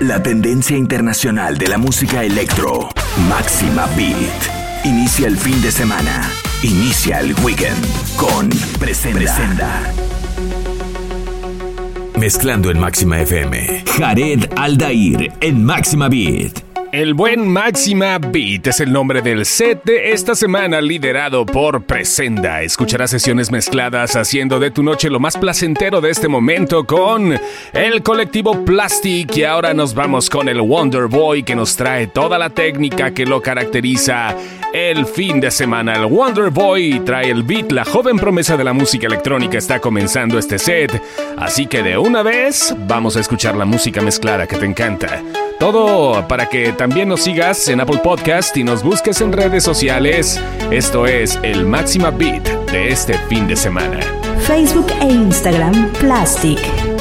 La tendencia internacional de la música electro. Máxima Beat. Inicia el fin de semana. Inicia el weekend con Presenda. Presenda. Mezclando en Máxima FM. Jared Aldair en Máxima Beat. El buen Máxima Beat es el nombre del set de esta semana liderado por Presenda. Escucharás sesiones mezcladas haciendo de tu noche lo más placentero de este momento con el colectivo Plastic y ahora nos vamos con el Wonder Boy que nos trae toda la técnica que lo caracteriza el fin de semana. El Wonder Boy trae el beat, la joven promesa de la música electrónica está comenzando este set, así que de una vez vamos a escuchar la música mezclada que te encanta. Todo para que también nos sigas en Apple Podcast y nos busques en redes sociales. Esto es el Máxima Beat de este fin de semana. Facebook e Instagram Plastic.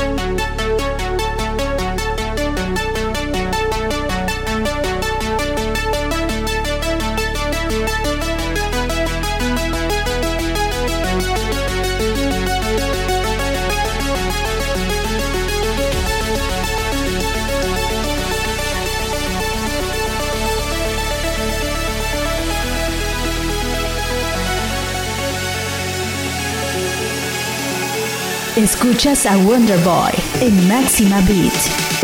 Escuchas a Wonderboy en Máxima Beat.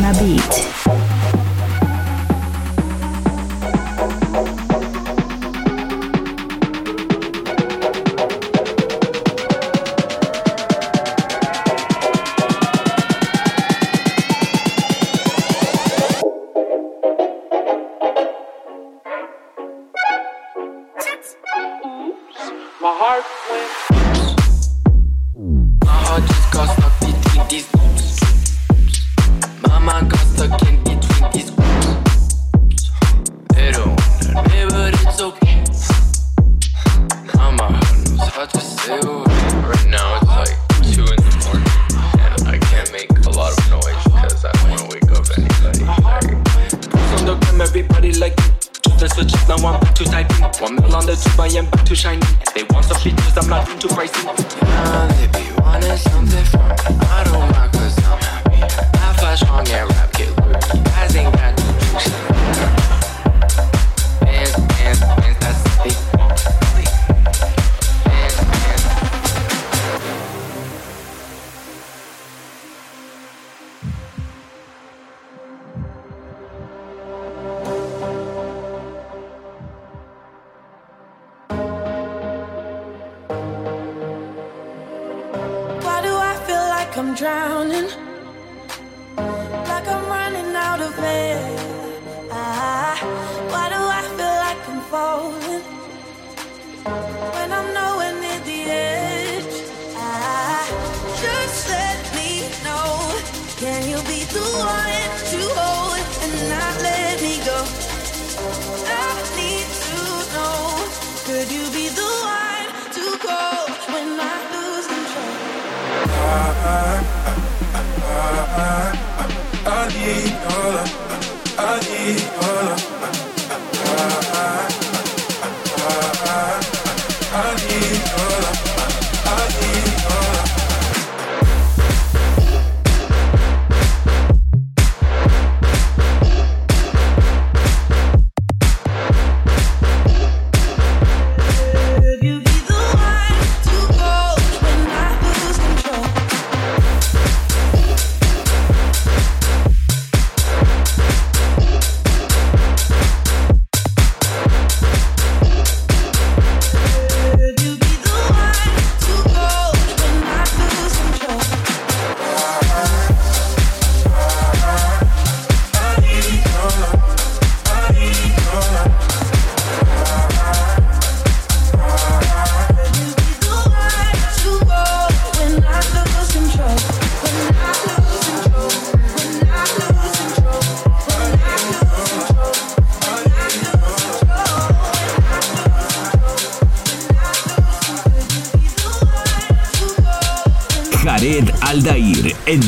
My Beat. now I'm back to typing. One mil on the tube, I am back to shining. They want some features, I'm not into pricing. Now they be wanting something from me. I don't mind, cause I'm happy. I flash on rap. Can you be the one to hold and not let me go? I need to know. Could you be the one to call when I lose control? I, I, I, I, I, I need all of, I need all of.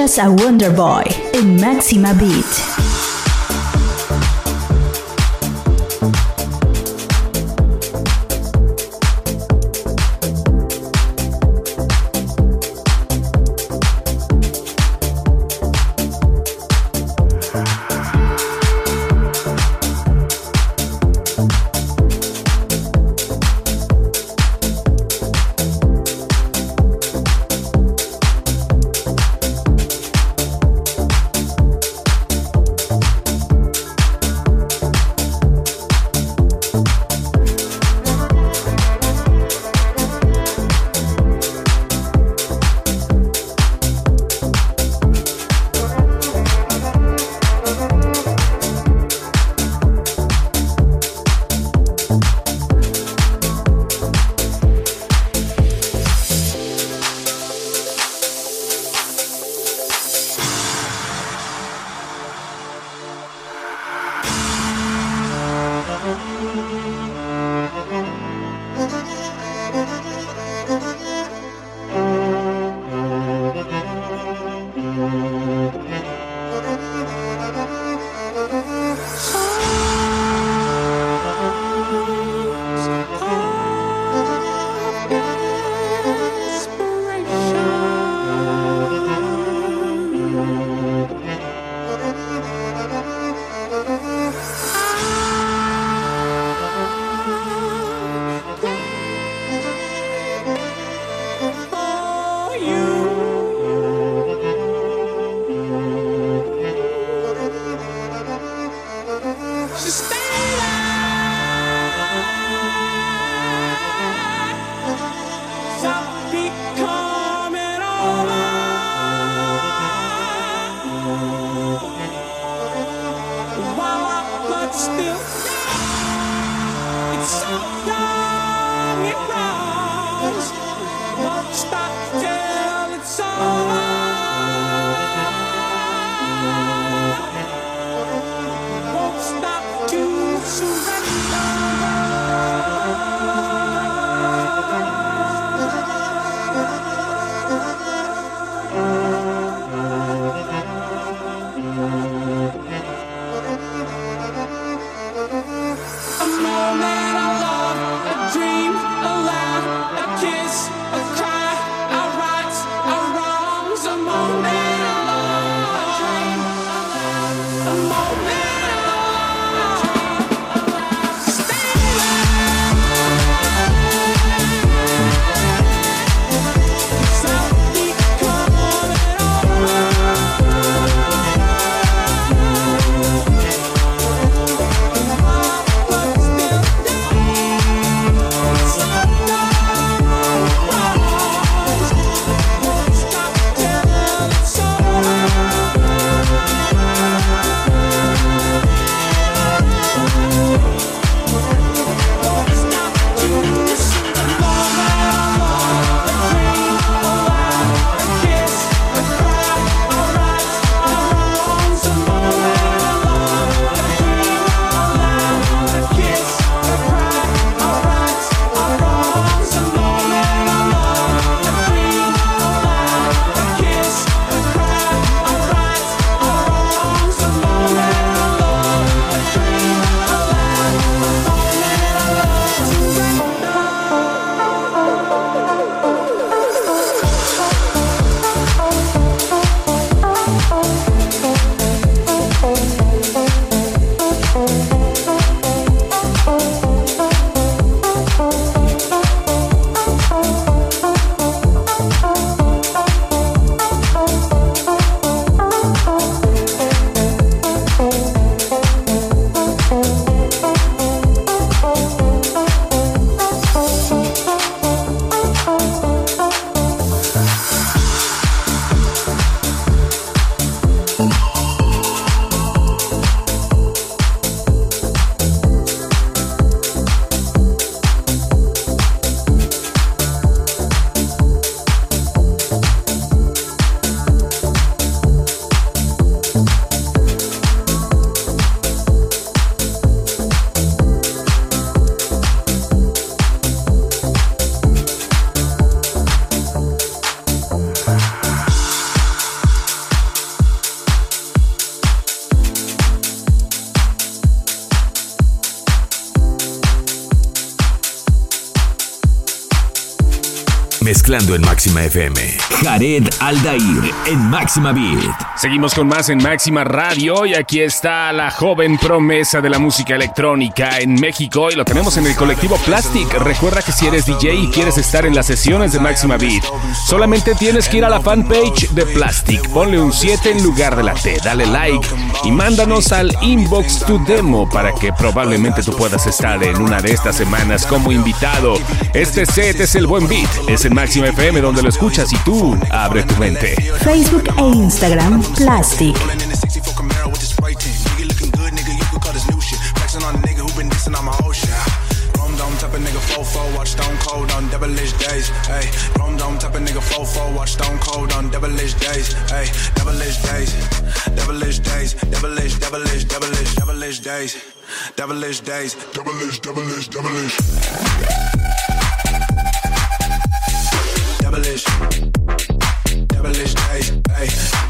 Escuchas a Wonderboy en Máxima Beat. still, it's so young it runs. Mezclando en Máxima FM. Jared Aldair en Máxima Beat. Seguimos con más en Máxima Radio y aquí está la joven promesa de la música electrónica en México y lo tenemos en el colectivo Plastic. Recuerda que si eres DJ y quieres estar en las sesiones de Máxima Beat, solamente tienes que ir a la fanpage de Plastic. Ponle un 7 en lugar de la T, dale like y mándanos al inbox tu demo para que probablemente tú puedas estar en una de estas semanas como invitado. Este set es el buen beat, es en Máxima FM donde lo escuchas y tú abre tu mente. Facebook e Instagram Plastic. watch Stone Cold on devilish days. Hey, Rome Dome type of nigga fofo, watch Stone Cold on devilish days. Hey, devilish days, devilish days, devilish, devilish, devilish, devilish days, devilish days, devilish, devilish, devilish. Devilish, devilish days. Hey.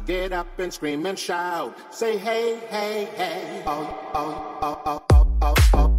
Get up and scream and shout. Say hey, hey, hey. Oh, oh, oh, oh, oh, oh, oh,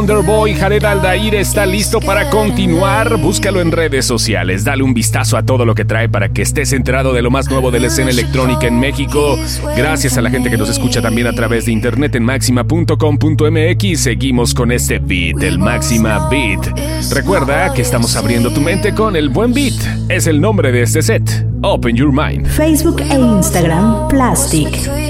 Wonderboy Jared Aldair está listo para continuar. Búscalo en redes sociales, dale un vistazo a todo lo que trae para que estés enterado de lo más nuevo de la escena electrónica en México. Gracias a la gente que nos escucha también a través de internet en máxima.com.mx. Seguimos con este beat, el Máxima Beat. Recuerda que estamos abriendo tu mente con el buen beat. Es el nombre de este set. Open Your Mind. Facebook e Instagram, Plastic.